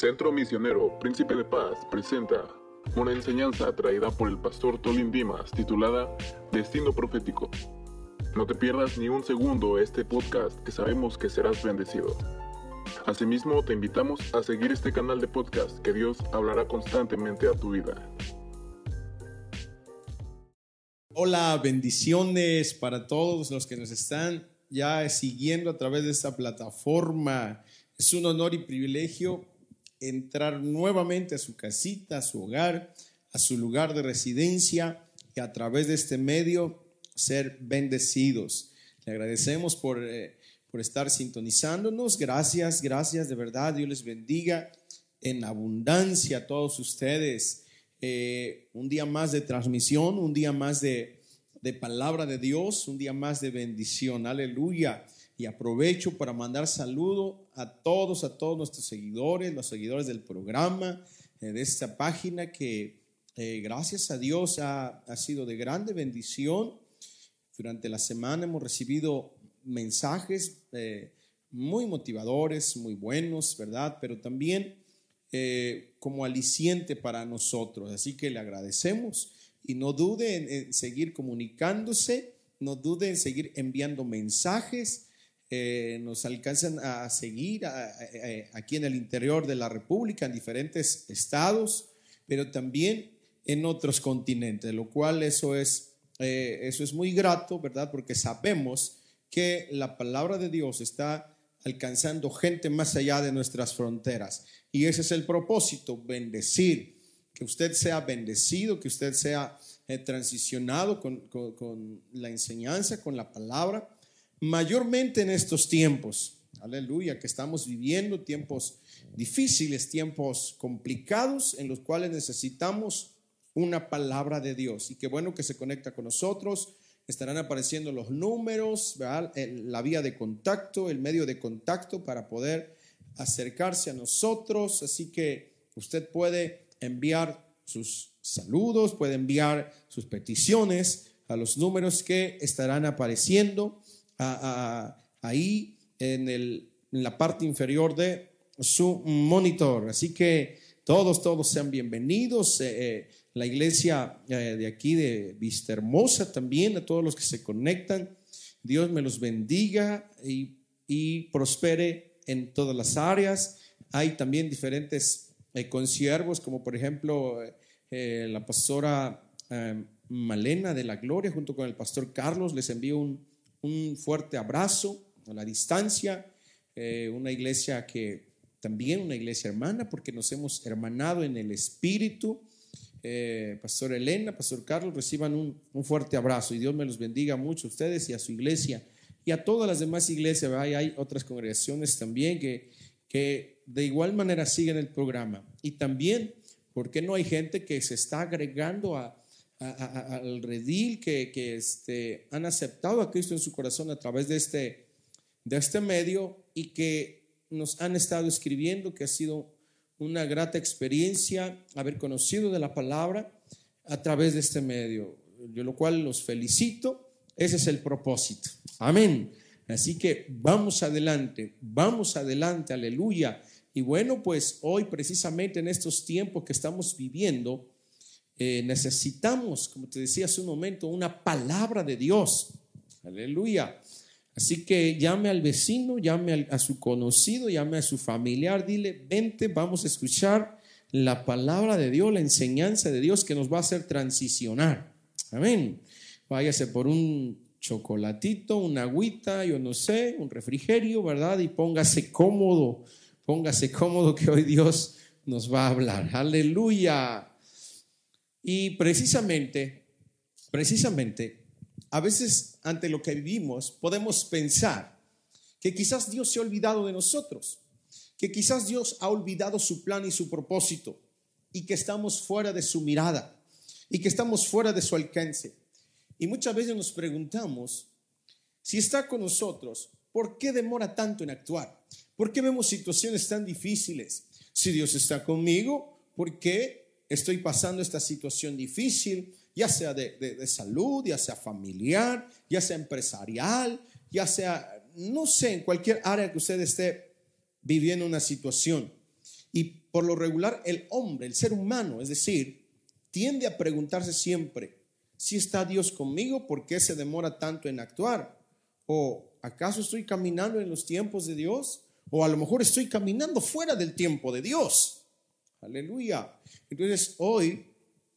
Centro Misionero Príncipe de Paz presenta una enseñanza traída por el pastor Tolín Dimas titulada Destino Profético. No te pierdas ni un segundo este podcast que sabemos que serás bendecido. Asimismo, te invitamos a seguir este canal de podcast que Dios hablará constantemente a tu vida. Hola, bendiciones para todos los que nos están ya siguiendo a través de esta plataforma. Es un honor y privilegio entrar nuevamente a su casita, a su hogar, a su lugar de residencia y a través de este medio ser bendecidos. Le agradecemos por, eh, por estar sintonizándonos. Gracias, gracias de verdad. Dios les bendiga en abundancia a todos ustedes. Eh, un día más de transmisión, un día más de, de palabra de Dios, un día más de bendición. Aleluya y aprovecho para mandar saludo a todos, a todos nuestros seguidores, los seguidores del programa, eh, de esta página que eh, gracias a Dios ha, sido de grande bendición. Durante la semana hemos recibido mensajes eh, muy motivadores, muy buenos, ¿verdad? Pero también como aliciente para nosotros. Así que le agradecemos y no dude en seguir comunicándose, no dude en seguir enviando mensajes eh, nos alcanzan a seguir aquí en el interior de la República, en diferentes estados, pero también en otros continentes, lo cual eso es, eh, eso es muy grato, ¿verdad? Porque sabemos que la palabra de Dios está alcanzando gente más allá de nuestras fronteras. Y ese es el propósito, bendecir, que usted sea bendecido, que usted sea eh, transicionado con, con la enseñanza, con la palabra mayormente en estos tiempos, aleluya, que estamos viviendo tiempos difíciles, tiempos complicados en los cuales necesitamos una palabra de Dios. Y qué bueno que se conecta con nosotros. Estarán apareciendo los números, la vía de contacto, el medio de contacto para poder acercarse a nosotros. Así que usted puede enviar sus saludos, puede enviar sus peticiones a los números que estarán apareciendo ahí en, el, en la parte inferior de su monitor. Así que todos, todos sean bienvenidos. Eh, eh, la iglesia eh, de aquí de Vista Hermosa también, a todos los que se conectan. Dios me los bendiga y, y prospere en todas las áreas. Hay también diferentes conciervos, como por ejemplo la pastora Malena de la Gloria, junto con el pastor Carlos. Les envío un, un fuerte abrazo a la distancia, eh, una iglesia que también una iglesia hermana, porque nos hemos hermanado en el espíritu. Eh, Pastor Elena, Pastor Carlos, reciban un, fuerte abrazo y Dios me los bendiga mucho a ustedes y a su iglesia y a todas las demás iglesias. Hay, hay otras congregaciones también que, que de igual manera siguen el programa. Y también, ¿por qué no hay gente que se está agregando a, al redil que, que este, han aceptado a Cristo en su corazón a través de este, de este medio y que nos han estado escribiendo que ha sido una grata experiencia haber conocido de la palabra a través de este medio, yo lo cual los felicito, ese es el propósito. Amén. Así que vamos adelante, vamos adelante, aleluya. Y bueno, pues hoy precisamente en estos tiempos que estamos viviendo, eh, necesitamos, como te decía hace un momento, una palabra de Dios. Aleluya. Así que llame al vecino, llame a su conocido, llame a su familiar, dile, vente, vamos a escuchar la palabra de Dios, la enseñanza de Dios que nos va a hacer transicionar. Amén. Váyase por un chocolatito, una agüita, yo no sé, un refrigerio, ¿verdad? Y póngase cómodo, póngase cómodo que hoy Dios nos va a hablar. Aleluya. Y precisamente, precisamente, a veces ante lo que vivimos podemos pensar que quizás Dios se ha olvidado de nosotros, que quizás Dios ha olvidado su plan y su propósito y que estamos fuera de su mirada y que estamos fuera de su alcance. Y muchas veces nos preguntamos, si está con nosotros, ¿por qué demora tanto en actuar? ¿Por qué vemos situaciones tan difíciles? Si Dios está conmigo, ¿por qué estoy pasando esta situación difícil, ya sea de, salud, ya sea familiar, ya sea empresarial, ya sea, no sé, en cualquier área que usted esté viviendo una situación. Y por lo regular el hombre, el ser humano, es decir, tiende a preguntarse siempre, si está Dios conmigo, ¿por qué se demora tanto en actuar? ¿O acaso estoy caminando en los tiempos de Dios? ¿O a lo mejor estoy caminando fuera del tiempo de Dios? Aleluya. Entonces hoy,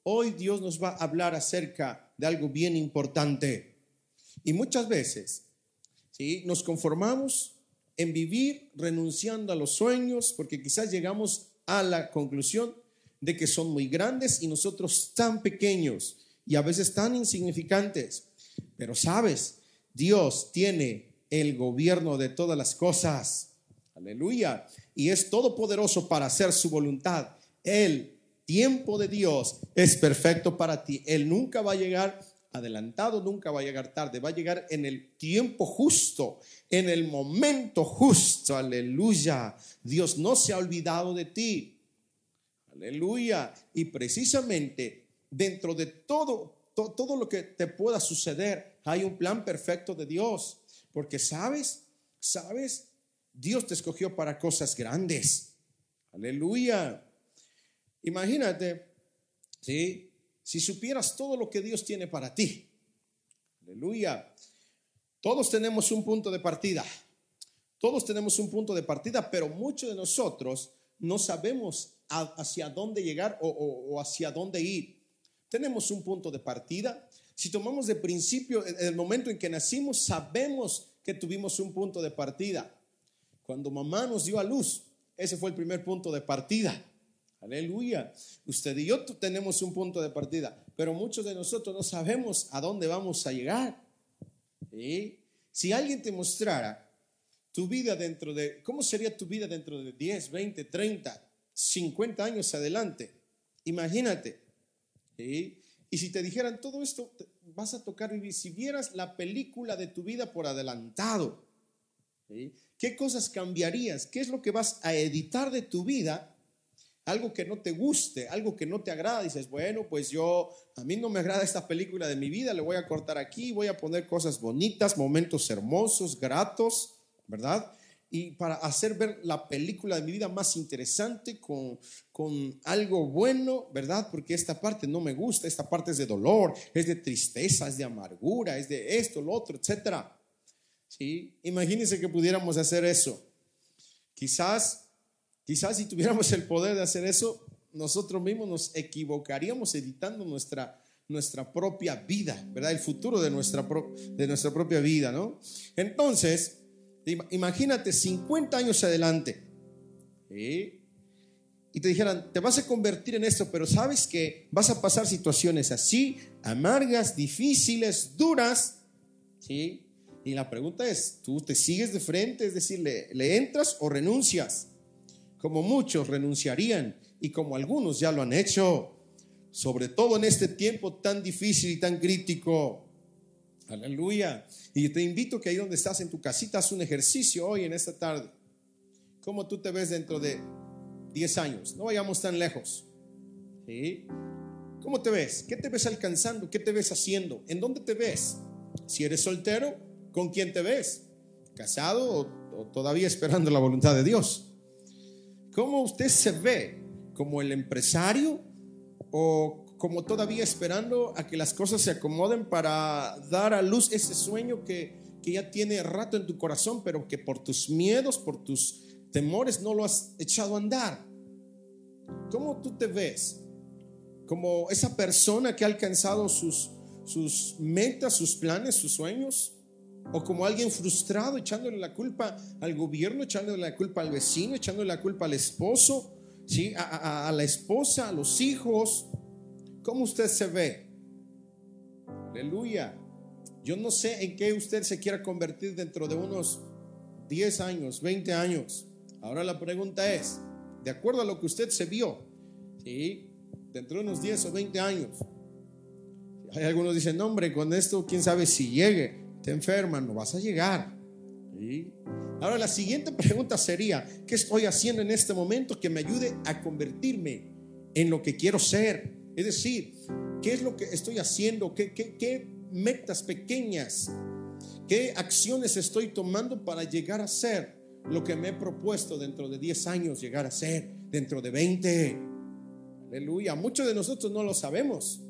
hoy Dios nos va a hablar acerca de algo bien importante. Y muchas veces, ¿sí? Nos conformamos en vivir renunciando a los sueños porque quizás llegamos a la conclusión de que son muy grandes y nosotros tan pequeños y a veces tan insignificantes. Pero sabes, Dios tiene el gobierno de todas las cosas. Aleluya. Y es todopoderoso para hacer su voluntad. El tiempo de Dios es perfecto para ti. Él nunca va a llegar adelantado, nunca va a llegar tarde, va a llegar en el tiempo justo, en el momento justo. Aleluya. Dios no se ha olvidado de ti. Aleluya. Y precisamente dentro de todo, todo lo que te pueda suceder, hay un plan perfecto de Dios. Porque sabes, sabes, Dios te escogió para cosas grandes. Aleluya. Imagínate, ¿sí? Si supieras todo lo que Dios tiene para ti. Aleluya. Todos tenemos un punto de partida. Todos tenemos un punto de partida, pero muchos de nosotros no sabemos hacia dónde llegar o, hacia dónde ir. Tenemos un punto de partida. Si tomamos de principio, el momento en que nacimos, sabemos que tuvimos un punto de partida. Cuando mamá nos dio a luz, ese fue el primer punto de partida. Aleluya. Usted y yo tenemos un punto de partida, pero muchos de nosotros no sabemos a dónde vamos a llegar. Si alguien te mostrara tu vida dentro de, ¿cómo sería tu vida dentro de 10, 20, 30, 50 años adelante? Imagínate. Y si te dijeran todo esto, vas a tocar vivir, si vieras la película de tu vida por adelantado, ¿qué cosas cambiarías? ¿Qué es lo que vas a editar de tu vida algo que no te guste, algo que no te agrada, dices, bueno, pues yo, a mí no me agrada esta película de mi vida, le voy a cortar aquí, voy a poner cosas bonitas, momentos hermosos, gratos, ¿verdad? Y para hacer ver la película de mi vida más interesante con, con algo bueno, ¿verdad? Porque esta parte no me gusta, esta parte es de dolor, es de tristeza, es de amargura, es de esto, lo otro, etcétera. ¿Sí? Imagínense que pudiéramos hacer eso. Quizás Quizás si tuviéramos el poder de hacer eso, nosotros mismos nos equivocaríamos editando nuestra, nuestra propia vida, ¿verdad? El futuro de nuestra, de nuestra propia vida, ¿no? Entonces, imagínate 50 años adelante, y te dijeran, te vas a convertir en esto, pero sabes que vas a pasar situaciones así, amargas, difíciles, duras, ¿sí? Y la pregunta es, ¿tú te sigues de frente? Es decir, le entras o renuncias? como muchos renunciarían y como algunos ya lo han hecho, sobre todo en este tiempo tan difícil y tan crítico. Aleluya. Y te invito que ahí donde estás en tu casita, haz un ejercicio hoy en esta tarde. ¿Cómo tú te ves dentro de 10 años? No vayamos tan lejos. ¿Cómo te ves? ¿Qué te ves alcanzando? ¿Qué te ves haciendo? ¿En dónde te ves? Si eres soltero, ¿con quién te ves? ¿Casado o, todavía esperando la voluntad de Dios? ¿Cómo usted se ve? ¿Como el empresario o como todavía esperando a que las cosas se acomoden para dar a luz ese sueño que, que ya tiene rato en tu corazón, pero que por tus miedos, por tus temores no lo has echado a andar? ¿Cómo tú te ves? ¿Como esa persona que ha alcanzado sus, sus metas, sus planes, sus sueños? O como alguien frustrado echándole la culpa al gobierno, echándole la culpa al vecino, echándole la culpa al esposo, ¿sí? a, la esposa, a los hijos. ¿Cómo usted se ve? Aleluya. Yo no sé en qué usted se quiera convertir dentro de unos 10 años, 20 años. Ahora la pregunta es, de acuerdo a lo que usted se vio, ¿sí? dentro de unos 10 o 20 años. Hay algunos dicen, no hombre, con esto quién sabe si llegue te enferman, no vas a llegar. Ahora la siguiente pregunta sería, ¿qué estoy haciendo en este momento que me ayude a convertirme en lo que quiero ser? Es decir, ¿qué es lo que estoy haciendo? ¿Qué, qué metas pequeñas? ¿Qué acciones estoy tomando para llegar a ser lo que me he propuesto dentro de 10 años llegar a ser, dentro de 20. Aleluya. Muchos de nosotros no lo sabemos.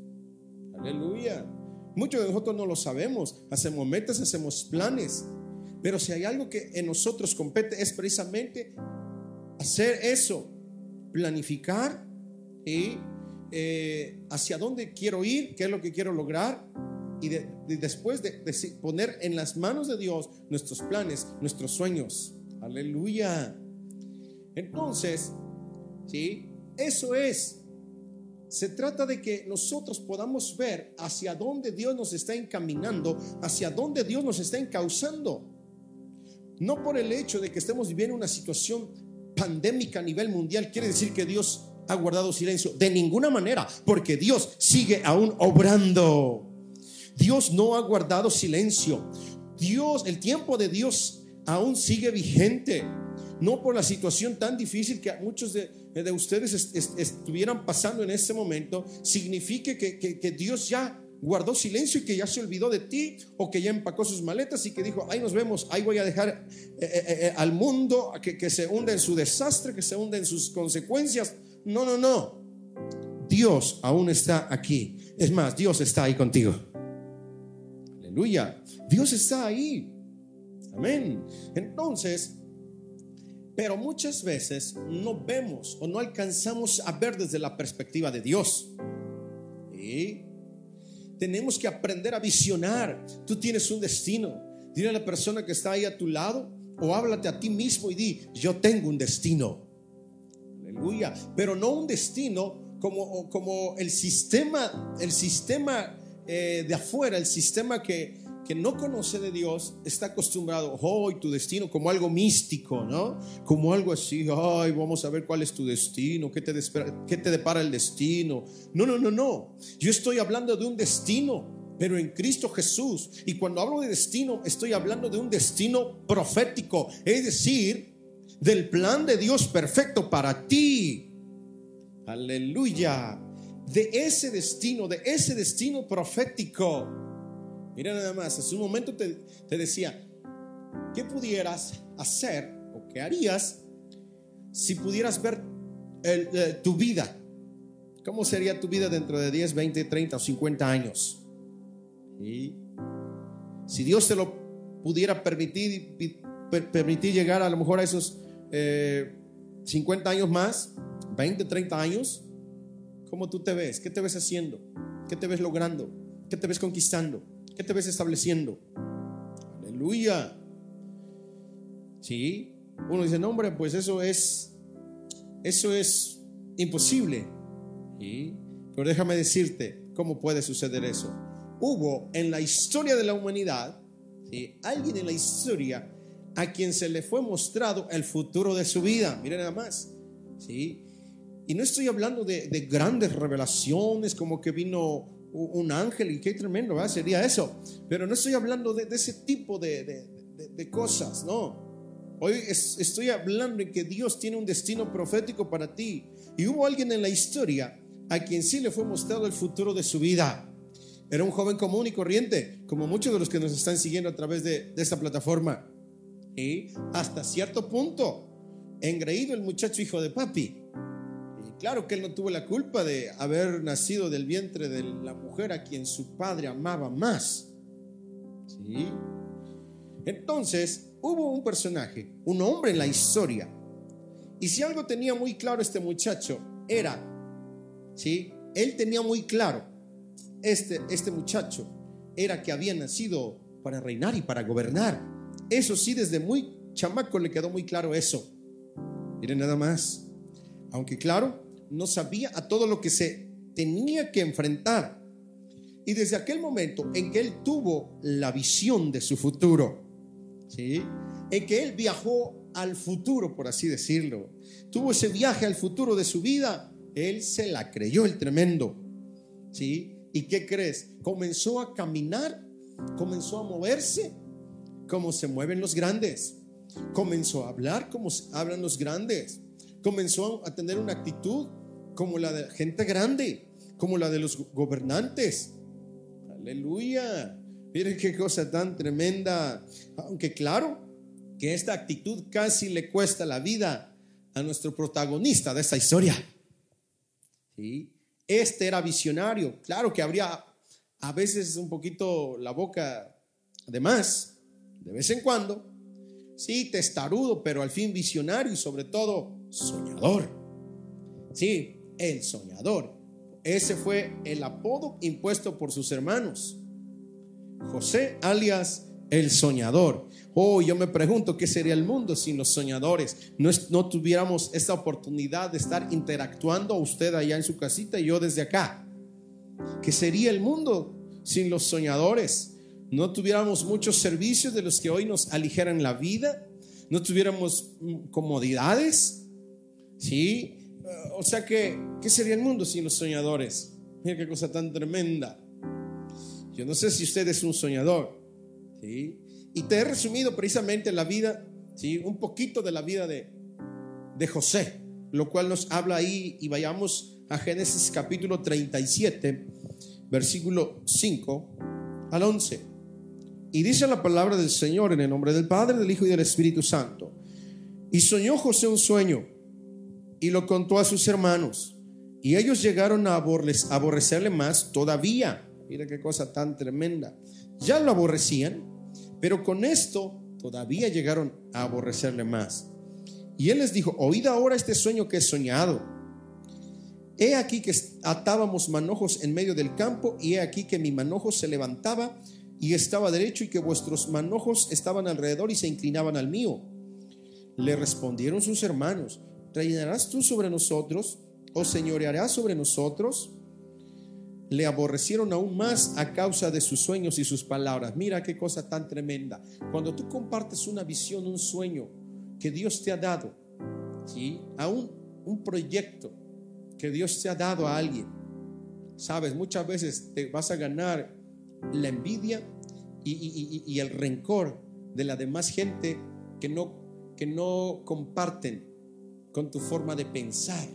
Aleluya. Muchos de nosotros no lo sabemos. Hacemos metas, hacemos planes. Pero si hay algo que en nosotros compete es precisamente hacer eso, planificar y eh, hacia dónde quiero ir, qué es lo que quiero lograr y, después de, poner en las manos de Dios nuestros planes, nuestros sueños. Aleluya. Entonces, ¿sí? Eso es. Se trata de que nosotros podamos ver hacia dónde Dios nos está encaminando, hacia dónde Dios nos está encauzando. No por el hecho de que estemos viviendo una situación pandémica a nivel mundial, quiere decir que Dios ha guardado silencio. De ninguna manera, porque Dios sigue aún obrando. Dios no ha guardado silencio. Dios, el tiempo de Dios aún sigue vigente. No por la situación tan difícil que muchos de, ustedes estuvieran pasando en este momento, signifique que, Dios ya guardó silencio y que ya se olvidó de ti o que ya empacó sus maletas y que dijo, ahí nos vemos, ahí voy a dejar eh, eh, eh, al mundo que, que se hunda en su desastre, que se hunda en sus consecuencias. No, no, no. Dios aún está aquí. Es más, Dios está ahí contigo. Aleluya. Dios está ahí. Amén. Entonces, pero muchas veces no vemos o no alcanzamos a ver desde la perspectiva de Dios. Tenemos que aprender a visionar. Tú tienes un destino. Dile a la persona que está ahí a tu lado o háblate a ti mismo y di, yo tengo un destino. Aleluya. Pero no un destino como, como el sistema, el sistema eh, de afuera, el sistema que, que no conoce de Dios está acostumbrado, hoy tu destino como algo místico, ¿no? Como algo así, ay, vamos a ver cuál es tu destino, qué te, qué te depara el destino. No, no, no, no. Yo estoy hablando de un destino, pero en Cristo Jesús. Y cuando hablo de destino, estoy hablando de un destino profético, es decir, del plan de Dios perfecto para ti. Aleluya. De ese destino, de ese destino profético Mira nada más, hace un momento te, decía, ¿qué pudieras hacer o qué harías si pudieras ver eh, tu vida? ¿Cómo sería tu vida dentro de 10, 20, 30 o 50 años? Si Dios te lo pudiera permitir, permitir llegar a lo mejor a esos 50 eh, años más, 20, 30 años, ¿cómo tú te ves? ¿Qué te ves haciendo? ¿Qué te ves logrando? ¿Qué te ves conquistando? ¿Qué te ves estableciendo? Aleluya. Sí. Uno dice, no, hombre, pues eso es, eso es imposible. ¿Sí? Pero déjame decirte cómo puede suceder eso. Hubo en la historia de la humanidad, alguien en la historia a quien se le fue mostrado el futuro de su vida. Miren nada más. ¿sí? Y no estoy hablando de, grandes revelaciones como que vino un ángel y qué tremendo ¿verdad? sería eso. Pero no estoy hablando de, ese tipo de, de, cosas, no. Hoy estoy hablando de que Dios tiene un destino profético para ti. Y hubo alguien en la historia a quien sí le fue mostrado el futuro de su vida. Era un joven común y corriente, como muchos de los que nos están siguiendo a través de, esta plataforma. Y hasta cierto punto, engreído el muchacho hijo de papi. Claro que él no tuvo la culpa de haber nacido del vientre de la mujer a quien su padre amaba más. ¿Sí? Entonces, hubo un personaje, un hombre en la historia. Y si algo tenía muy claro este muchacho, era, ¿sí? Él tenía muy claro, este, este muchacho, era que había nacido para reinar y para gobernar. Eso sí, desde muy chamaco le quedó muy claro eso. Miren nada más. Aunque claro, no sabía a todo lo que se tenía que enfrentar. Y desde aquel momento en que él tuvo la visión de su futuro, ¿sí? en que él viajó al futuro, por así decirlo, tuvo ese viaje al futuro de su vida, él se la creyó el tremendo. ¿sí? ¿Y qué crees? Comenzó a caminar, comenzó a moverse como se mueven los grandes, comenzó a hablar como hablan los grandes, comenzó a tener una actitud como la de gente grande, como la de los gobernantes. Aleluya. Miren qué cosa tan tremenda. Aunque claro, que esta actitud casi le cuesta la vida a nuestro protagonista de esta historia. ¿Sí? Este era visionario. Claro que habría a veces un poquito la boca de más, de vez en cuando. Sí, testarudo, pero al fin visionario y sobre todo soñador. Sí, el soñador. Ese fue el apodo impuesto por sus hermanos. José alias el soñador. Oh, yo me pregunto qué sería el mundo sin los soñadores. No, no tuviéramos esta oportunidad de estar interactuando usted allá en su casita y yo desde acá. ¿Qué sería el mundo sin los soñadores? No tuviéramos muchos servicios de los que hoy nos aligeran la vida. No tuviéramos mm, comodidades. ¿Sí? O sea que, ¿qué sería el mundo sin los soñadores? Mira qué cosa tan tremenda. Yo no sé si usted es un soñador. Y te he resumido precisamente la vida, ¿sí? un poquito de la vida de, de José, lo cual nos habla ahí y vayamos a Génesis capítulo 37, versículo 5 al 11. Y dice la palabra del Señor en el nombre del Padre, del Hijo y del Espíritu Santo. Y soñó José un sueño y lo contó a sus hermanos. Y ellos llegaron a aborrecerle más todavía. Mira qué cosa tan tremenda. Ya lo aborrecían, pero con esto todavía llegaron a aborrecerle más. Y él les dijo, oíd ahora este sueño que he soñado. He aquí que atábamos manojos en medio del campo y he aquí que mi manojo se levantaba y estaba derecho y que vuestros manojos estaban alrededor y se inclinaban al mío. Le respondieron sus hermanos, ¿reinarás tú sobre nosotros o señorearás sobre nosotros? Le aborrecieron aún más a causa de sus sueños y sus palabras. Mira qué cosa tan tremenda. Cuando tú compartes una visión, un sueño que Dios te ha dado, ¿sí? aún un proyecto que Dios te ha dado a alguien, sabes, muchas veces te vas a ganar la envidia y, y el rencor de la demás gente que no, que no comparten con tu forma de pensar.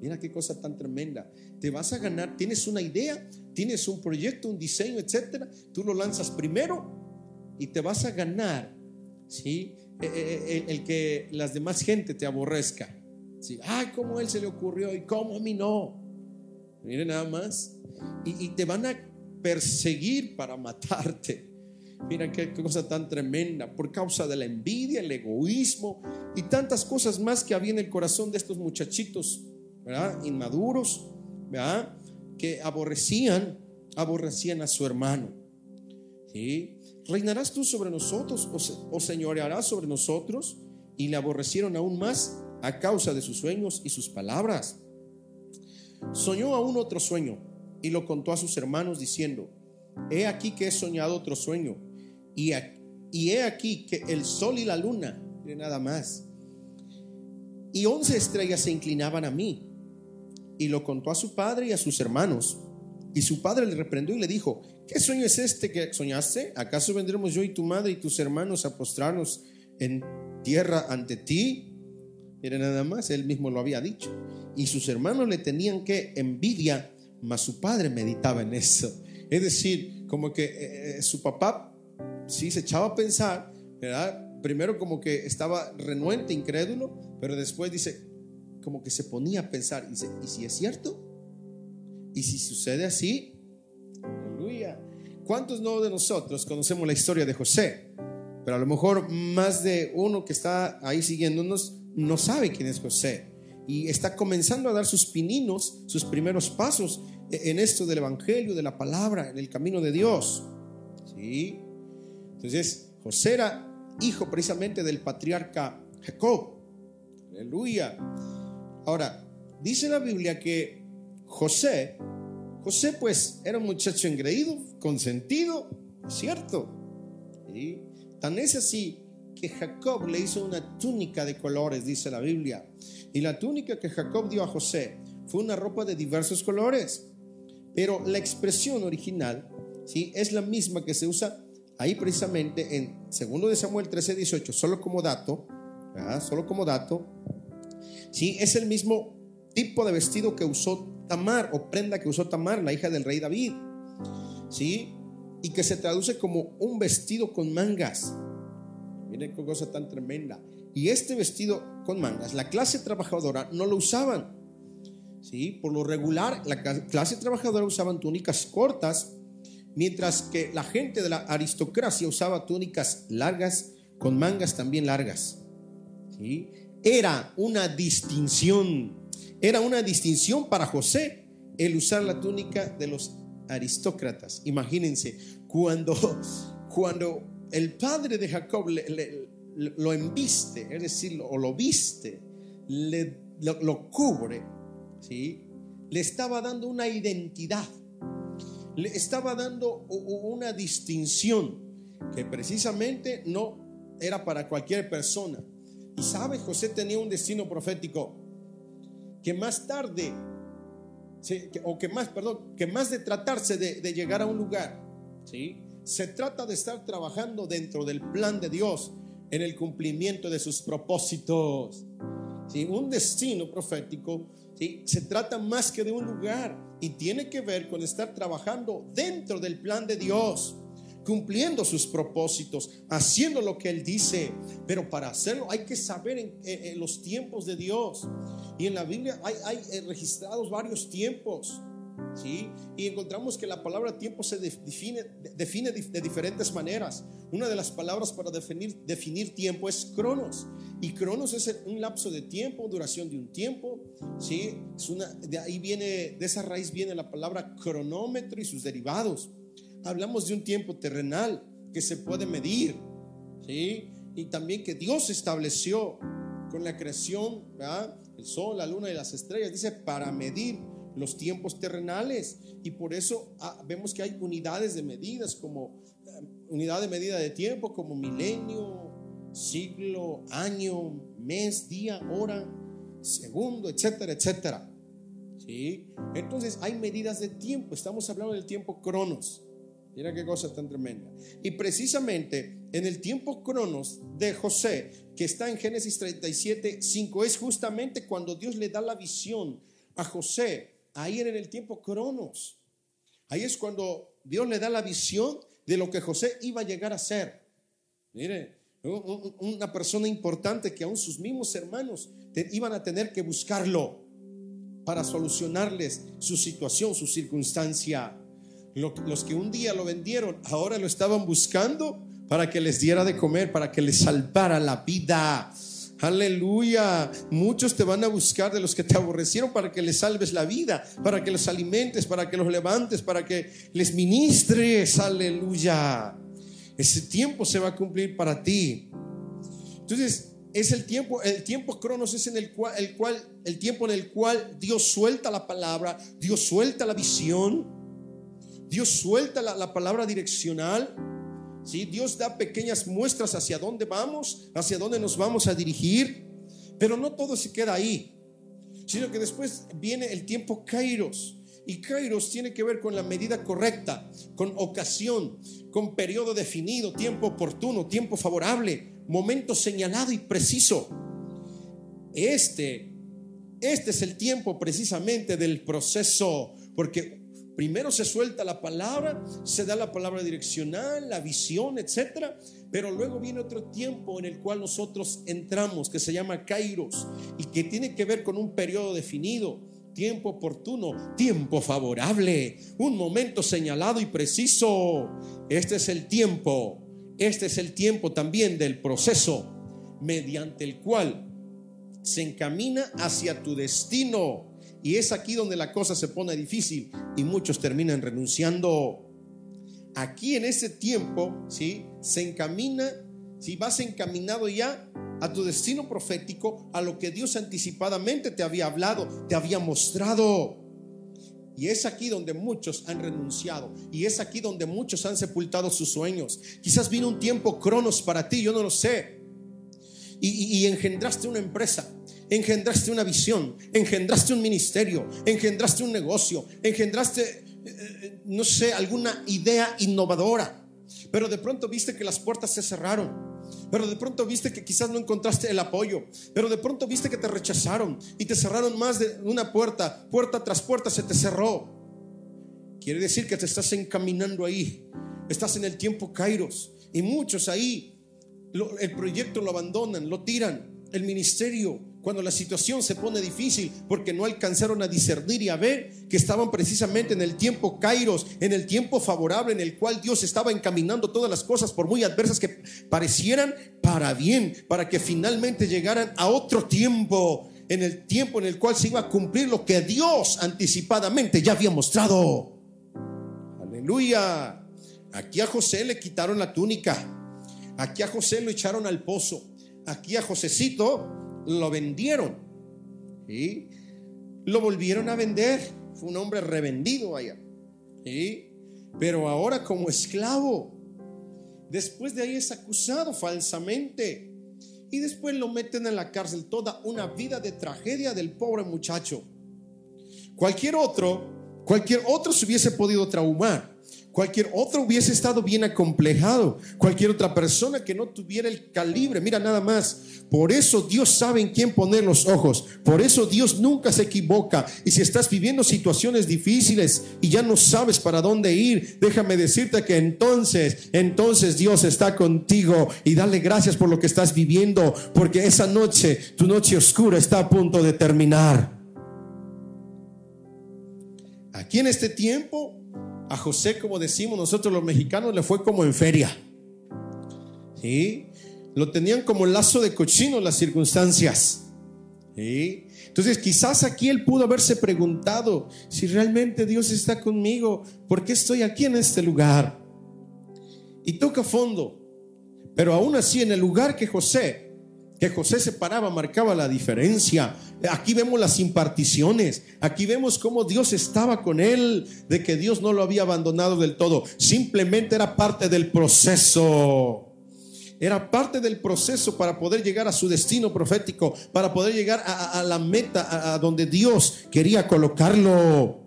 Mira qué cosa tan tremenda. Te vas a ganar, tienes una idea, tienes un proyecto, un diseño, etcétera. Tú lo lanzas primero y te vas a ganar, ¿sí? E, e, e, el, que las demás gente te aborrezca. ¿sí? Ay, cómo él se le ocurrió y cómo a mí no. Mire nada más. Y, y te van a perseguir para matarte. Mira qué cosa tan tremenda, por causa de la envidia, el egoísmo y tantas cosas más que había en el corazón de estos muchachitos, ¿verdad? Inmaduros, ¿verdad? Que aborrecían, aborrecían a su hermano. ¿Sí? ¿Reinarás tú sobre nosotros o, o señorearás sobre nosotros? Y le aborrecieron aún más a causa de sus sueños y sus palabras. Soñó aún otro sueño y lo contó a sus hermanos diciendo, he aquí que he soñado otro sueño y, he aquí que el sol y la luna, nada más, y once estrellas se inclinaban a mí. Y lo contó a su padre y a sus hermanos. Y su padre le reprendió y le dijo, ¿qué sueño es este que soñaste? ¿Acaso vendremos yo y tu madre y tus hermanos a postrarnos en tierra ante ti? Era nada más, él mismo lo había dicho. Y sus hermanos le tenían que envidia, mas su padre meditaba en eso. Es decir, como que eh, eh, su papá sí se echaba a pensar, ¿verdad? Primero como que estaba renuente, incrédulo, pero después dice, como que se ponía a pensar, y dice, ¿y si es cierto? ¿Y si sucede así? Aleluya. ¿Cuántos no de nosotros conocemos la historia de José? Pero a lo mejor más de uno que está ahí siguiéndonos no sabe quién es José. Y está comenzando a dar sus pininos, sus primeros pasos en esto del Evangelio, de la palabra, en el camino de Dios. ¿Sí? Entonces, José era hijo precisamente del patriarca Jacob. Aleluya. Ahora, dice la Biblia que José, José pues era un muchacho engreído, consentido, ¿cierto? Tan es así que Jacob le hizo una túnica de colores, dice la Biblia. Y la túnica que Jacob dio a José fue una ropa de diversos colores. Pero la expresión original ¿sí? es la misma que se usa ahí precisamente en 2 de Samuel 13, 18, solo como dato, solo como dato, ¿sí? es el mismo tipo de vestido que usó Tamar o prenda que usó Tamar, la hija del rey David, ¿sí? y que se traduce como un vestido con mangas. Miren qué cosa tan tremenda. Y este vestido con mangas, la clase trabajadora no lo usaban. ¿Sí? Por lo regular, la clase trabajadora usaban túnicas cortas, mientras que la gente de la aristocracia usaba túnicas largas con mangas también largas. ¿sí? Era una distinción, era una distinción para José el usar la túnica de los aristócratas. Imagínense, cuando, cuando el padre de Jacob lo embiste, es decir, o lo viste, le, lo, cubre, ¿sí? le estaba dando una identidad, le estaba dando una distinción que precisamente no era para cualquier persona. Y sabe, José tenía un destino profético que más tarde, o que más, perdón, que más de tratarse de, de llegar a un lugar, ¿sí? Se trata de estar trabajando dentro del plan de Dios en el cumplimiento de sus propósitos. ¿Sí? Un destino profético ¿sí? se trata más que de un lugar y tiene que ver con estar trabajando dentro del plan de Dios cumpliendo sus propósitos, haciendo lo que Él dice. Pero para hacerlo hay que saber en, los tiempos de Dios. Y en la Biblia hay, eh, registrados varios tiempos. ¿Sí? Y encontramos que la palabra tiempo se define, define de diferentes maneras. Una de las palabras para definir, definir tiempo es cronos. Y cronos es un lapso de tiempo, duración de un tiempo. ¿sí? Es una, de ahí viene, de esa raíz viene la palabra cronómetro y sus derivados. Hablamos de un tiempo terrenal que se puede medir. ¿sí? Y también que Dios estableció con la creación, el sol, la luna y las estrellas, dice, para medir los tiempos terrenales. Y por eso ah, vemos que hay unidades de medidas como eh, unidad de medida de tiempo como milenio, siglo, año, mes, día, hora, segundo, etcétera, etcétera. ¿Sí? Entonces hay medidas de tiempo. Estamos hablando del tiempo cronos. Mira qué cosa tan tremenda. Y precisamente en el tiempo cronos de José, que está en Génesis 37, 5, es justamente cuando Dios le da la visión a José ahí era en el tiempo Cronos. Ahí es cuando Dios le da la visión de lo que José iba a llegar a ser. Mire, una persona importante que aún sus mismos hermanos iban a tener que buscarlo para solucionarles su situación, su circunstancia. Los que un día lo vendieron, ahora lo estaban buscando para que les diera de comer, para que les salvara la vida. Aleluya. Muchos te van a buscar de los que te aborrecieron para que les salves la vida, para que los alimentes, para que los levantes, para que les ministres. Aleluya. Ese tiempo se va a cumplir para ti. Entonces, es el tiempo, el tiempo cronos es en el cual, el cual, el tiempo en el cual Dios suelta la palabra, Dios suelta la visión, Dios suelta la, la palabra direccional Dios da pequeñas muestras hacia dónde vamos, hacia dónde nos vamos a dirigir, pero no todo se queda ahí, sino que después viene el tiempo Kairos. Y Kairos tiene que ver con la medida correcta, con ocasión, con periodo definido, tiempo oportuno, tiempo favorable, momento señalado y preciso. Este, este es el tiempo precisamente del proceso, porque Primero se suelta la palabra, se da la palabra direccional, la visión, etcétera, pero luego viene otro tiempo en el cual nosotros entramos que se llama Kairos y que tiene que ver con un periodo definido, tiempo oportuno, tiempo favorable, un momento señalado y preciso. Este es el tiempo, este es el tiempo también del proceso mediante el cual se encamina hacia tu destino y es aquí donde la cosa se pone difícil y muchos terminan renunciando. Aquí en ese tiempo, ¿sí? Se encamina, si vas encaminado ya a tu destino profético, a lo que Dios anticipadamente te había hablado, te había mostrado. Y es aquí donde muchos han renunciado. Y es aquí donde muchos han sepultado sus sueños. Quizás vino un tiempo cronos para ti, yo no lo sé. Y, y engendraste una empresa engendraste una visión, engendraste un ministerio, engendraste un negocio, engendraste, eh, no sé, alguna idea innovadora. Pero de pronto viste que las puertas se cerraron. Pero de pronto viste que quizás no encontraste el apoyo. Pero de pronto viste que te rechazaron y te cerraron más de una puerta. Puerta tras puerta se te cerró. Quiere decir que te estás encaminando ahí. Estás en el tiempo Kairos. Y muchos ahí el proyecto lo abandonan, lo tiran, el ministerio, cuando la situación se pone difícil, porque no alcanzaron a discernir y a ver que estaban precisamente en el tiempo kairos, en el tiempo favorable en el cual Dios estaba encaminando todas las cosas, por muy adversas que parecieran, para bien, para que finalmente llegaran a otro tiempo, en el tiempo en el cual se iba a cumplir lo que Dios anticipadamente ya había mostrado. Aleluya. Aquí a José le quitaron la túnica. Aquí a José lo echaron al pozo. Aquí a Josecito lo vendieron. y Lo volvieron a vender. Fue un hombre revendido allá. y Pero ahora como esclavo. Después de ahí es acusado falsamente. Y después lo meten en la cárcel. Toda una vida de tragedia del pobre muchacho. Cualquier otro, cualquier otro se hubiese podido traumar. Cualquier otro hubiese estado bien acomplejado. Cualquier otra persona que no tuviera el calibre. Mira nada más. Por eso Dios sabe en quién poner los ojos. Por eso Dios nunca se equivoca. Y si estás viviendo situaciones difíciles y ya no sabes para dónde ir, déjame decirte que entonces, entonces Dios está contigo. Y dale gracias por lo que estás viviendo. Porque esa noche, tu noche oscura está a punto de terminar. Aquí en este tiempo a José, como decimos nosotros los mexicanos, le fue como en feria. ¿Sí? Lo tenían como lazo de cochino las circunstancias. ¿Sí? Entonces quizás aquí él pudo haberse preguntado si realmente Dios está conmigo, ¿por qué estoy aquí en este lugar? Y toca fondo. Pero aún así en el lugar que José que José se paraba, marcaba la diferencia. Aquí vemos las imparticiones, aquí vemos cómo Dios estaba con él, de que Dios no lo había abandonado del todo, simplemente era parte del proceso. Era parte del proceso para poder llegar a su destino profético, para poder llegar a, la meta a donde Dios quería colocarlo.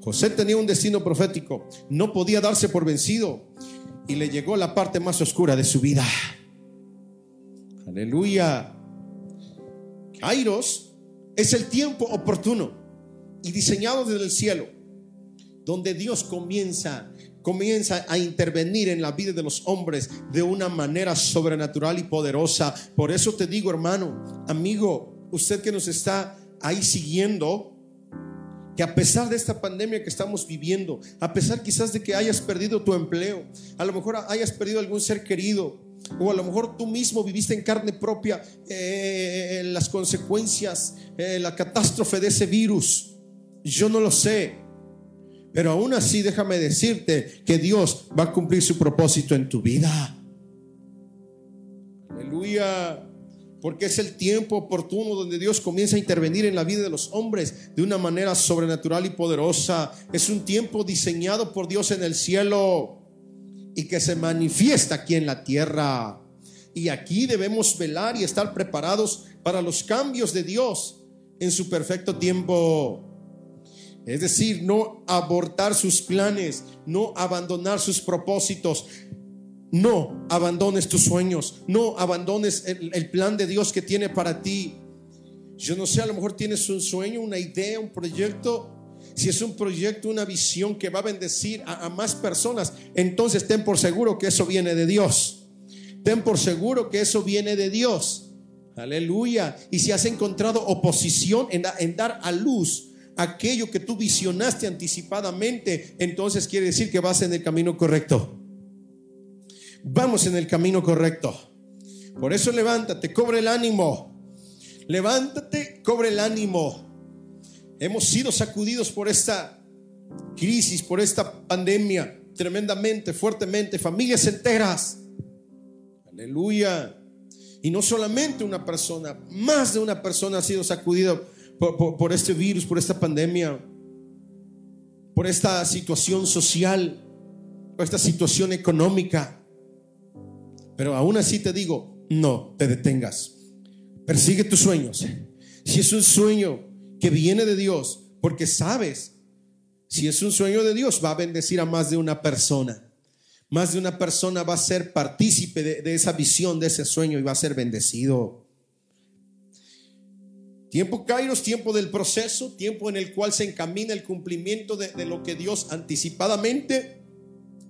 José tenía un destino profético, no podía darse por vencido y le llegó la parte más oscura de su vida. Aleluya. Kairos es el tiempo oportuno y diseñado desde el cielo, donde Dios comienza comienza a intervenir en la vida de los hombres de una manera sobrenatural y poderosa. Por eso te digo, hermano, amigo, usted que nos está ahí siguiendo, que a pesar de esta pandemia que estamos viviendo, a pesar quizás de que hayas perdido tu empleo, a lo mejor hayas perdido algún ser querido, o a lo mejor tú mismo viviste en carne propia eh, las consecuencias, eh, la catástrofe de ese virus. Yo no lo sé. Pero aún así déjame decirte que Dios va a cumplir su propósito en tu vida. Aleluya. Porque es el tiempo oportuno donde Dios comienza a intervenir en la vida de los hombres de una manera sobrenatural y poderosa. Es un tiempo diseñado por Dios en el cielo y que se manifiesta aquí en la tierra. Y aquí debemos velar y estar preparados para los cambios de Dios en su perfecto tiempo. Es decir, no abortar sus planes, no abandonar sus propósitos, no abandones tus sueños, no abandones el, el, plan de Dios que tiene para ti. Yo no sé, a lo mejor tienes un sueño, una idea, un proyecto, si es un proyecto, una visión que va a bendecir a, más personas, entonces ten por seguro que eso viene de Dios. Ten por seguro que eso viene de Dios. Aleluya. Y si has encontrado oposición en, en dar a luz aquello que tú visionaste anticipadamente, entonces quiere decir que vas en el camino correcto. Vamos en el camino correcto. Por eso levántate, cobre el ánimo. Levántate, cobre el ánimo. Hemos sido sacudidos por esta crisis, por esta pandemia, tremendamente, fuertemente, familias enteras. Aleluya. Y no solamente una persona, más de una persona ha sido sacudida por, este virus, por esta pandemia, por esta situación social, por esta situación económica. Pero aún así te digo, no te detengas. Persigue tus sueños. Si es un sueño que viene de Dios, porque sabes, si es un sueño de Dios, va a bendecir a más de una persona. Más de una persona va a ser partícipe de, esa visión, de ese sueño y va a ser bendecido. Tiempo Kairos, tiempo del proceso, tiempo en el cual se encamina el cumplimiento de, de, lo que Dios anticipadamente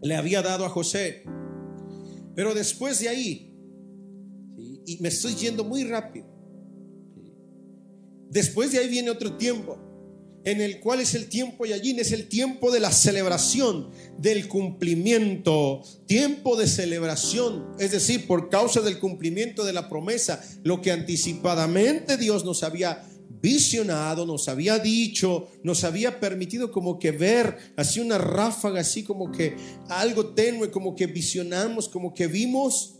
le había dado a José. Pero después de ahí, y, me estoy yendo muy rápido. Después de ahí viene otro tiempo, en el cual es el tiempo y allí es el tiempo de la celebración, del cumplimiento, tiempo de celebración, es decir, por causa del cumplimiento de la promesa, lo que anticipadamente Dios nos había visionado, nos había dicho, nos había permitido como que ver así una ráfaga, así como que algo tenue, como que visionamos, como que vimos.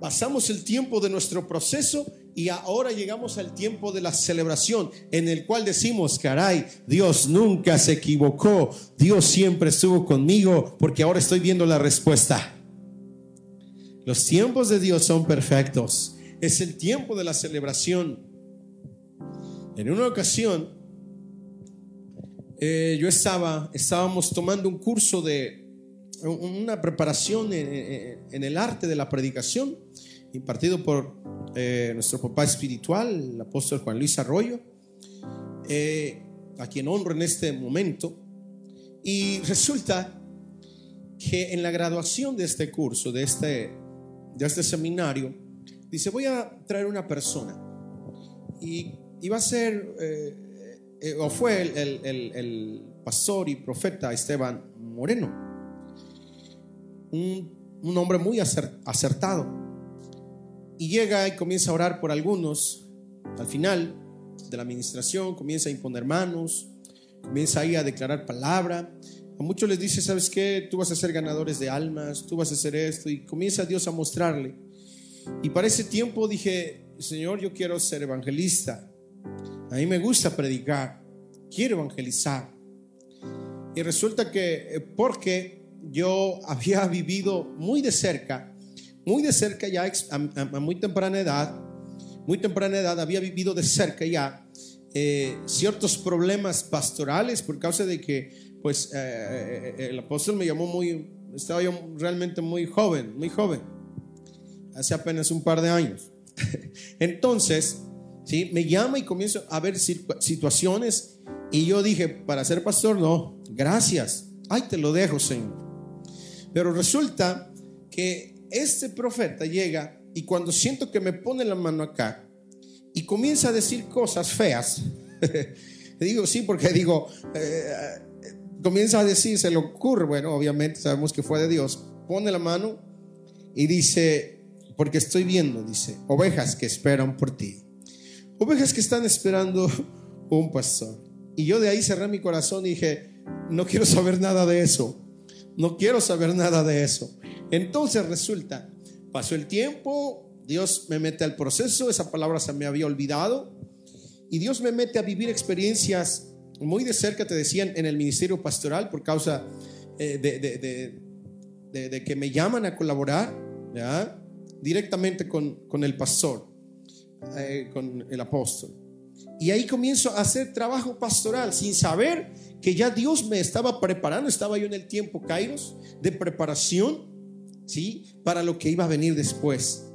Pasamos el tiempo de nuestro proceso y ahora llegamos al tiempo de la celebración en el cual decimos, caray, Dios nunca se equivocó, Dios siempre estuvo conmigo porque ahora estoy viendo la respuesta. Los tiempos de Dios son perfectos. Es el tiempo de la celebración. En una ocasión, eh, yo estaba, estábamos tomando un curso de una preparación en, el arte de la predicación, impartido por eh, nuestro papá espiritual, el apóstol Juan Luis Arroyo, eh, a quien honro en este momento. Y resulta que en la graduación de este curso, de este, de este seminario, dice, voy a traer una persona. Y iba a ser, eh, o fue el, pastor y profeta Esteban Moreno, un, hombre muy acertado. Y llega y comienza a orar por algunos. Al final de la administración comienza a imponer manos, comienza ahí a declarar palabra. A muchos les dice, ¿sabes qué? Tú vas a ser ganadores de almas, tú vas a hacer esto. Y comienza Dios a mostrarle. Y para ese tiempo dije, Señor, yo quiero ser evangelista. A mí me gusta predicar, quiero evangelizar. Y resulta que eh, porque yo había vivido muy de cerca, muy de cerca ya a, muy temprana edad, muy temprana edad había vivido de cerca ya eh, ciertos problemas pastorales por causa de que pues eh, el apóstol me llamó muy, estaba yo realmente muy joven, muy joven, hace apenas un par de años. Entonces, me llama y comienzo a ver situaciones y yo dije, para ser pastor, no, gracias. Ay, te lo dejo, Señor. Pero resulta que este profeta llega y cuando siento que me pone la mano acá y comienza a decir cosas feas, digo, sí, porque digo, eh, comienza a decir, se le ocurre, bueno, obviamente sabemos que fue de Dios, pone la mano y dice, porque estoy viendo, dice, ovejas que esperan por ti. Ovejas que están esperando un pastor. Y yo de ahí cerré mi corazón y dije, no quiero saber nada de eso. No quiero saber nada de eso. Entonces resulta, pasó el tiempo, Dios me mete al proceso, esa palabra se me había olvidado, y Dios me mete a vivir experiencias muy de cerca, te decían, en el ministerio pastoral por causa eh, de, que me llaman a colaborar directamente con, el pastor. Eh, con el apóstol. Y ahí comienzo a hacer trabajo pastoral sin saber que ya Dios me estaba preparando. Estaba yo en el tiempo, Kairos, de preparación, ¿sí? Para lo que iba a venir después.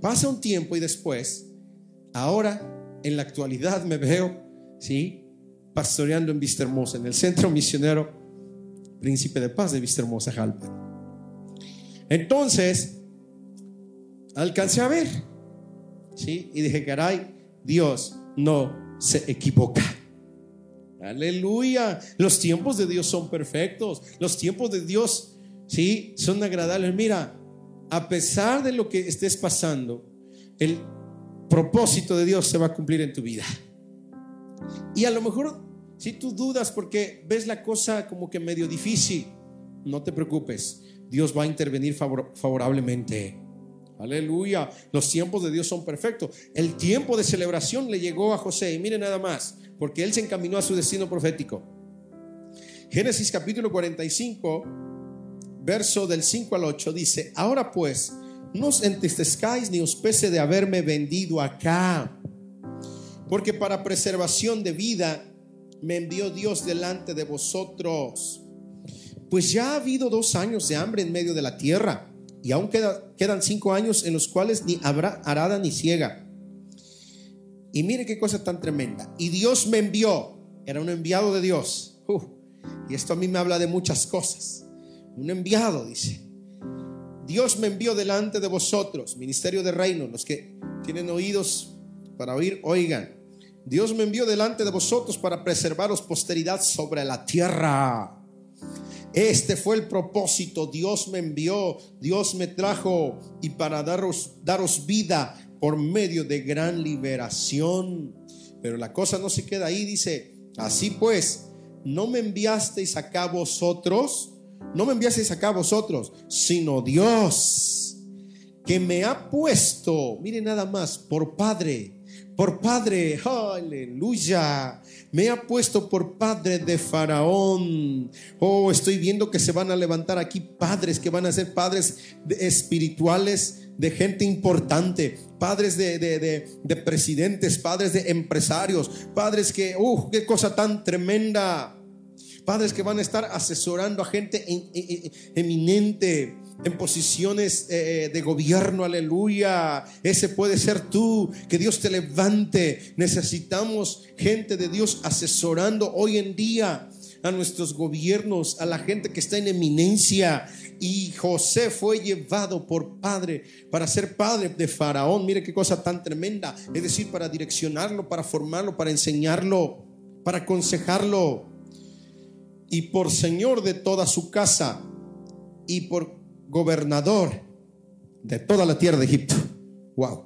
Pasa un tiempo y después, ahora, en la actualidad, me veo, ¿sí? Pastoreando en Vista Hermosa, en el centro misionero Príncipe de Paz de Vista Hermosa, Jalpa. Entonces, alcancé a ver y dije, caray, Dios no se equivoca. Aleluya. Los tiempos de Dios son perfectos. Los tiempos de Dios, ¿sí? Son agradables. Mira, a pesar de lo que estés pasando, el propósito de Dios se va a cumplir en tu vida. Y a lo mejor, si tú dudas porque ves la cosa como que medio difícil, no te preocupes. Dios va a intervenir favorablemente. Aleluya. Los tiempos de Dios son perfectos. El tiempo de celebración le llegó a José. Y mire nada más, porque él se encaminó a su destino profético. Génesis capítulo 45, verso del 5 al 8 dice, ahora pues, no os entristezcáis ni os pese de haberme vendido acá, porque para preservación de vida me envió Dios delante de vosotros. Pues ya ha habido dos años de hambre en medio de la tierra y aún quedan cinco años en los cuales ni habrá arada ni ciega. Y mire qué cosa tan tremenda. Y Dios me envió, era un enviado de Dios. y esto a mí me habla de muchas cosas. Un enviado, dice. Dios me envió delante de vosotros, ministerio de reino, los que tienen oídos para oír, oigan. Dios me envió delante de vosotros para preservaros posteridad sobre la tierra. Este fue el propósito. Dios me envió, Dios me trajo y para daros, daros vida por medio de gran liberación. Pero la cosa no se queda ahí, dice, así pues, no me enviasteis acá vosotros, no me enviasteis acá vosotros, sino Dios, que me ha puesto, mire nada más, por Padre por padre, aleluya. Me ha puesto por padre de Faraón. Oh, estoy viendo que se van a levantar aquí padres que van a ser padres espirituales de gente importante, padres de, de, presidentes, padres de empresarios, padres que, uh, qué cosa tan tremenda. Padres que van a estar asesorando a gente eminente en posiciones eh, de gobierno, aleluya. Ese puede ser tú, que Dios te levante. Necesitamos gente de Dios asesorando hoy en día a nuestros gobiernos, a la gente que está en eminencia. Y José fue llevado por padre para ser padre de Faraón. Mire qué cosa tan tremenda. Es decir, para direccionarlo, para formarlo, para enseñarlo, para aconsejarlo. Y por señor de toda su casa y por gobernador de toda la tierra de Egipto. Wow.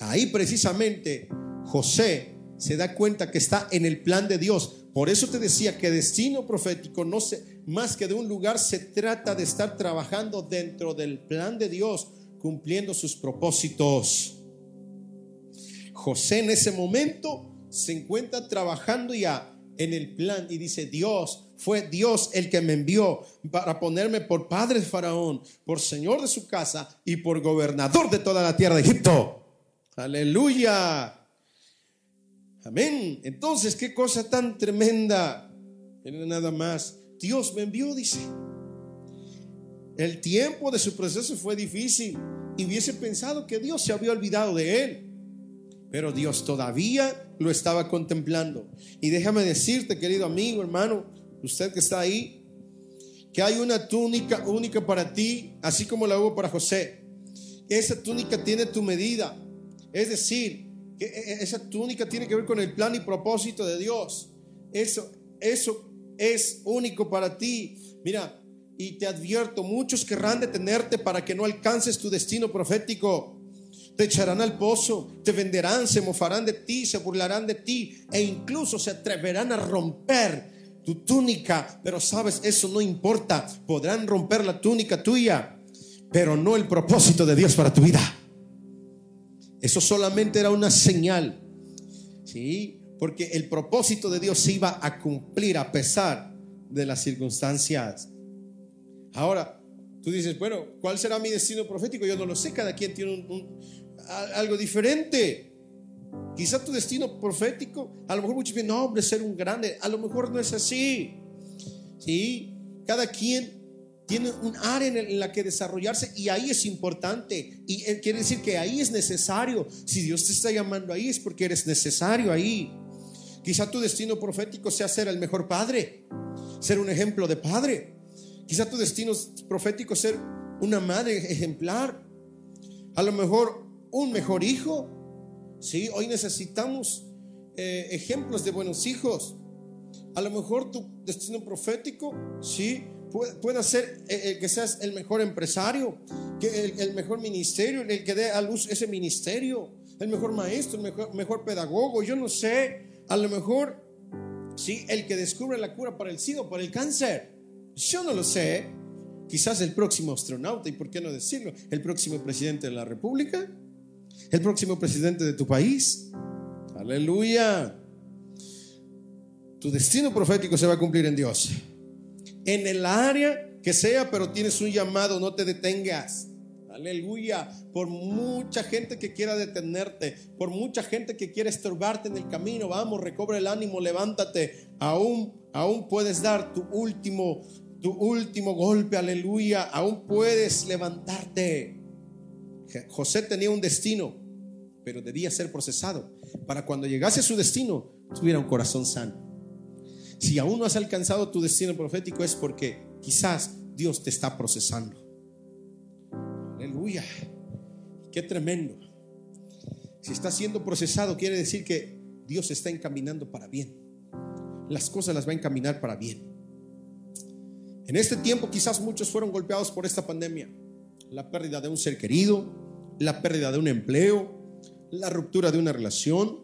Ahí precisamente José se da cuenta que está en el plan de Dios. Por eso te decía que destino profético no se más que de un lugar se trata de estar trabajando dentro del plan de Dios, cumpliendo sus propósitos. José en ese momento se encuentra trabajando ya en el plan y dice, Dios, fue Dios el que me envió para ponerme por padre de Faraón, por señor de su casa y por gobernador de toda la tierra de Egipto. Aleluya. Amén. Entonces, qué cosa tan tremenda. Nada más. Dios me envió, dice. El tiempo de su proceso fue difícil y hubiese pensado que Dios se había olvidado de él. Pero Dios todavía lo estaba contemplando. Y déjame decirte, querido amigo, hermano, usted que está ahí, que hay una túnica única para ti, así como la hubo para José. Esa túnica tiene tu medida. Es decir, que e, e, esa túnica tiene que ver con el plan y propósito de Dios. Eso, eso es único para ti. Mira, y te advierto, muchos querrán detenerte para que no alcances tu destino profético. Te echarán al pozo, te venderán, se mofarán de ti, se burlarán de ti e incluso se atreverán a romper tu túnica, pero sabes, eso no importa. Podrán romper la túnica tuya, pero no el propósito de Dios para tu vida. Eso solamente era una señal. ¿Sí? Porque el propósito de Dios se iba a cumplir a pesar de las circunstancias. Ahora, tú dices, bueno, ¿cuál será mi destino profético? Yo no lo sé, cada quien tiene algo diferente. Quizá tu destino profético, a lo mejor muchos dicen, no, hombre, ser un grande, a lo mejor no es así. ¿Sí? Cada quien tiene un área en la que desarrollarse y ahí es importante. Y quiere decir que ahí es necesario. Si Dios te está llamando ahí es porque eres necesario ahí. Quizá tu destino profético sea ser el mejor padre, ser un ejemplo de padre. Quizá tu destino profético ser una madre ejemplar. A lo mejor un mejor hijo, Sí, hoy necesitamos eh, ejemplos de buenos hijos. A lo mejor tu destino profético, sí, puede, ser el, eh, eh, que seas el mejor empresario, el, mejor ministerio, el que dé a luz ese ministerio, el mejor maestro, el mejor, mejor pedagogo, yo no sé, a lo mejor, sí, el que descubre la cura para el SIDA para el cáncer. Yo no lo sé. Quizás el próximo astronauta, y por qué no decirlo, el próximo presidente de la República el próximo presidente de tu país. Aleluya. Tu destino profético se va a cumplir en Dios. En el área que sea, pero tienes un llamado, no te detengas. Aleluya. Por mucha gente que quiera detenerte, por mucha gente que quiera estorbarte en el camino, vamos, recobra el ánimo, levántate. Aún, aún puedes dar tu último, tu último golpe. Aleluya. Aún puedes levantarte. José tenía un destino, pero debía ser procesado para cuando llegase a su destino tuviera un corazón sano. Si aún no has alcanzado tu destino profético es porque quizás Dios te está procesando. Aleluya. Qué tremendo. Si está siendo procesado, quiere decir que Dios está encaminando para bien. Las cosas las va a encaminar para bien. En este tiempo quizás muchos fueron golpeados por esta pandemia. La pérdida de un ser querido, la pérdida de un empleo, la ruptura de una relación.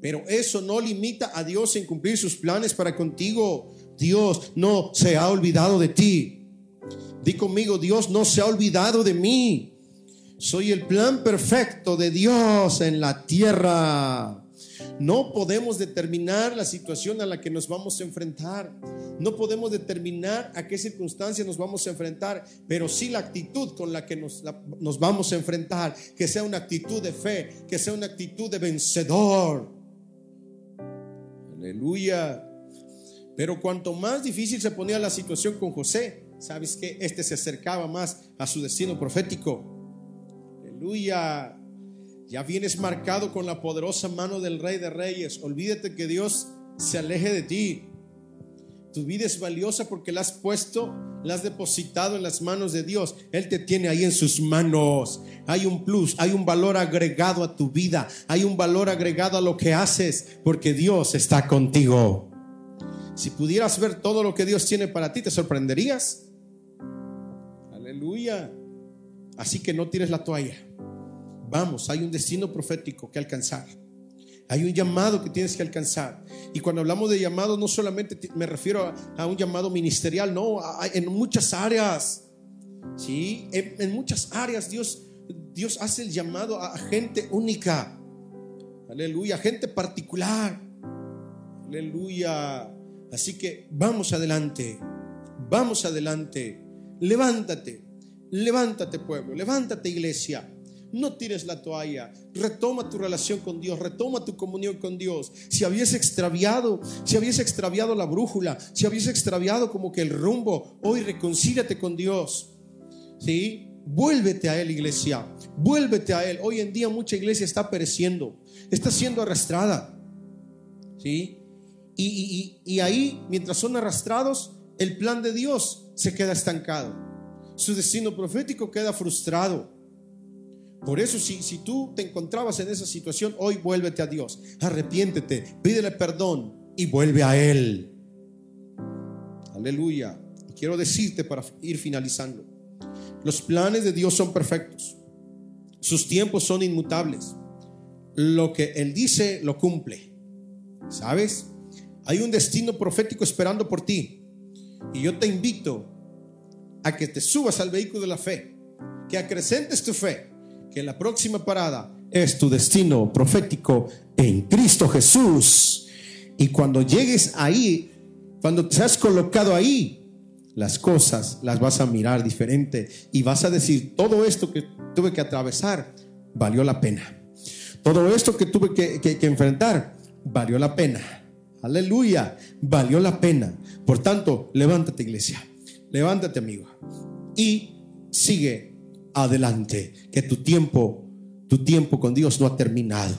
Pero eso no limita a Dios en cumplir sus planes para contigo. Dios no se ha olvidado de ti. Di conmigo, Dios no se ha olvidado de mí. Soy el plan perfecto de Dios en la tierra. No podemos determinar la situación a la que nos vamos a enfrentar. No podemos determinar a qué circunstancia nos vamos a enfrentar, pero sí la actitud con la que nos, nos vamos a enfrentar. Que sea una actitud de fe, que sea una actitud de vencedor. Aleluya. Pero cuanto más difícil se ponía la situación con José, sabes que este se acercaba más a su destino profético. Aleluya. Ya vienes marcado con la poderosa mano del Rey de Reyes. Olvídate que Dios se aleje de ti. Tu vida es valiosa porque la has puesto, la has depositado en las manos de Dios. Él te tiene ahí en sus manos. Hay un plus, hay un valor agregado a tu vida, hay un valor agregado a lo que haces porque Dios está contigo. Si pudieras ver todo lo que Dios tiene para ti, te sorprenderías. Aleluya. Así que no tires la toalla. Vamos, hay un destino profético que alcanzar. Hay un llamado que tienes que alcanzar. Y cuando hablamos de llamado, no solamente me refiero a, un llamado ministerial, no, en muchas áreas. Sí, en, muchas áreas Dios, Dios hace el llamado a gente única. Aleluya, gente particular. Aleluya. Así que vamos adelante. Vamos adelante. Levántate. Levántate pueblo. Levántate iglesia. No tires la toalla. Retoma tu relación con Dios. Retoma tu comunión con Dios. Si habías extraviado, si habías extraviado la brújula, si habías extraviado como que el rumbo, hoy reconcíliate con Dios. ¿Sí? Vuélvete a Él, iglesia. Vuélvete a Él. Hoy en día mucha iglesia está pereciendo. Está siendo arrastrada. ¿Sí? Y, y, ahí, mientras son arrastrados, el plan de Dios se queda estancado. Su destino profético queda frustrado. Por eso si, si tú te encontrabas en esa situación, hoy vuélvete a Dios, arrepiéntete, pídele perdón y vuelve a Él. Aleluya. Quiero decirte para ir finalizando, los planes de Dios son perfectos, sus tiempos son inmutables. Lo que Él dice, lo cumple. ¿Sabes? Hay un destino profético esperando por ti. Y yo te invito a que te subas al vehículo de la fe, que acrecentes tu fe que la próxima parada es tu destino profético en Cristo Jesús. Y cuando llegues ahí, cuando te has colocado ahí, las cosas las vas a mirar diferente y vas a decir, todo esto que tuve que atravesar valió la pena. Todo esto que tuve que, que enfrentar valió la pena. Aleluya, valió la pena. Por tanto, levántate iglesia, levántate amigo y sigue adelante, que tu tiempo, tu tiempo con Dios no ha terminado.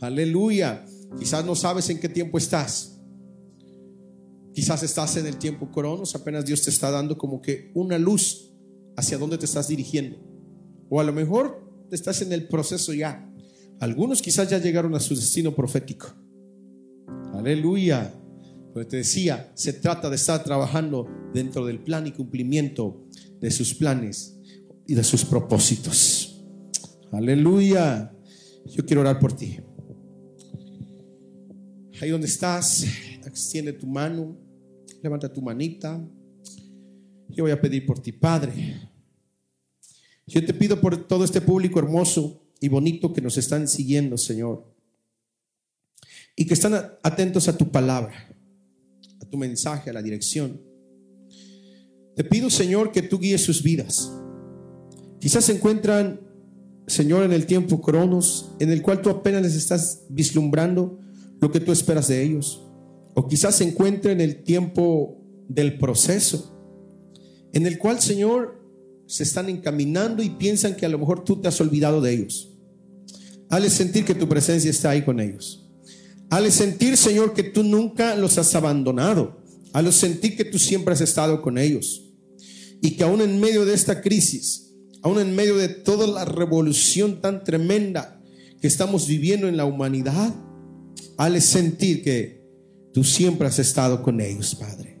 Aleluya. Quizás no sabes en qué tiempo estás. Quizás estás en el tiempo cronos, apenas Dios te está dando como que una luz hacia dónde te estás dirigiendo. O a lo mejor estás en el proceso ya. Algunos quizás ya llegaron a su destino profético. Aleluya. Pero te decía, se trata de estar trabajando dentro del plan y cumplimiento de sus planes y de sus propósitos. Aleluya. Yo quiero orar por ti. Ahí donde estás, extiende tu mano, levanta tu manita. Yo voy a pedir por ti, Padre. Yo te pido por todo este público hermoso y bonito que nos están siguiendo, Señor. Y que están atentos a tu palabra, a tu mensaje, a la dirección. Te pido, Señor, que tú guíes sus vidas. Quizás se encuentran, Señor, en el tiempo cronos, en el cual tú apenas les estás vislumbrando lo que tú esperas de ellos. O quizás se encuentren en el tiempo del proceso, en el cual, Señor, se están encaminando y piensan que a lo mejor tú te has olvidado de ellos. Hale sentir que tu presencia está ahí con ellos. Hale sentir, Señor, que tú nunca los has abandonado. Hale sentir que tú siempre has estado con ellos. Y que aún en medio de esta crisis, aún en medio de toda la revolución tan tremenda que estamos viviendo en la humanidad, al sentir que tú siempre has estado con ellos, Padre.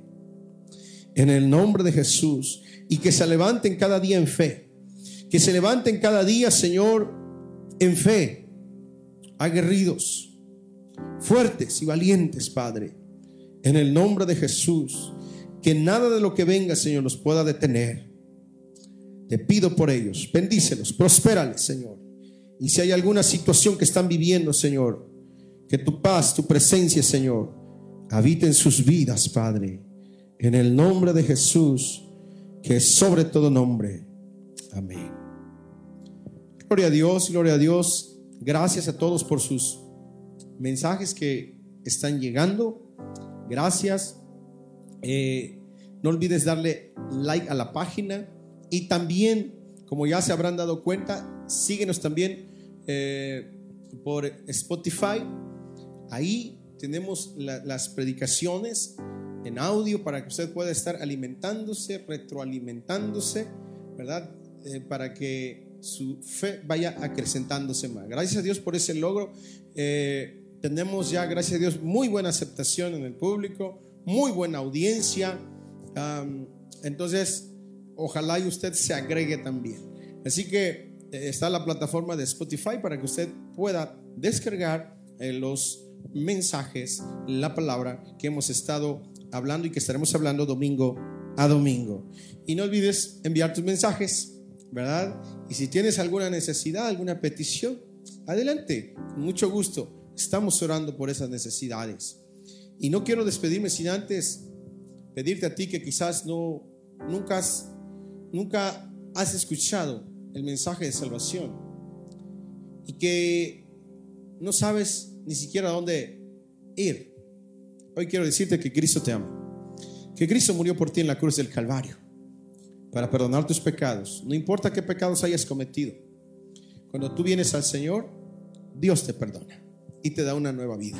En el nombre de Jesús, y que se levanten cada día en fe, que se levanten cada día, Señor, en fe, aguerridos, fuertes y valientes, Padre, en el nombre de Jesús, que nada de lo que venga, Señor, nos pueda detener. Te pido por ellos, bendícelos, prospérales, Señor. Y si hay alguna situación que están viviendo, Señor, que tu paz, tu presencia, Señor, habite en sus vidas, Padre. En el nombre de Jesús, que es sobre todo nombre. Amén. Gloria a Dios, gloria a Dios. Gracias a todos por sus mensajes que están llegando. Gracias. Eh, no olvides darle like a la página y también, como ya se habrán dado cuenta, síguenos también eh, por Spotify. Ahí tenemos las predicaciones en audio para que usted pueda estar alimentándose, retroalimentándose, ¿verdad? Eh, para que su fe vaya acrecentándose más. Gracias a Dios por ese logro. tenemos ya, gracias a Dios, muy buena aceptación en el público muy buena audiencia. entonces, ojalá y usted se agregue también. Así que eh, está la plataforma de Spotify para que usted pueda descargar eh, los mensajes, la palabra que hemos estado hablando y que estaremos hablando domingo a domingo. Y no olvides enviar tus mensajes, ¿verdad? Y si tienes alguna necesidad, alguna petición, adelante, con mucho gusto. Estamos orando por esas necesidades. Y no quiero despedirme sin antes pedirte a ti que quizás no, nunca has, nunca has escuchado el mensaje de salvación y que no sabes ni siquiera dónde ir. Hoy quiero decirte que Cristo te ama, que Cristo murió por ti en la cruz del Calvario para perdonar tus pecados, no importa qué pecados hayas cometido. Cuando tú vienes al Señor, Dios te perdona y te da una nueva vida.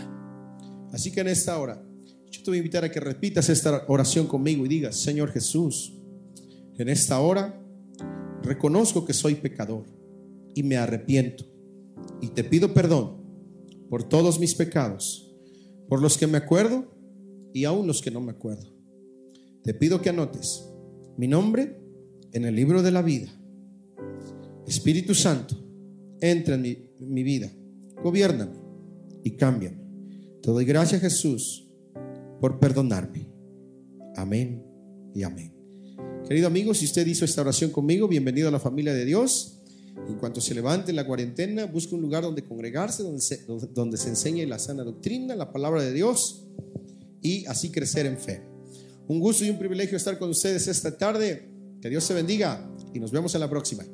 Así que en esta hora, yo te voy a invitar a que repitas esta oración conmigo y digas, Señor Jesús, en esta hora reconozco que soy pecador y me arrepiento y te pido perdón por todos mis pecados, por los que me acuerdo y aún los que no me acuerdo. Te pido que anotes mi nombre en el libro de la vida. Espíritu Santo, entra en mi, mi vida, gobiername y cámbiame. Te doy gracias, Jesús, por perdonarme. Amén y amén. Querido amigo, si usted hizo esta oración conmigo, bienvenido a la familia de Dios. En cuanto se levante la cuarentena, busque un lugar donde congregarse, donde se, donde se enseñe la sana doctrina, la palabra de Dios y así crecer en fe. Un gusto y un privilegio estar con ustedes esta tarde. Que Dios se bendiga y nos vemos en la próxima.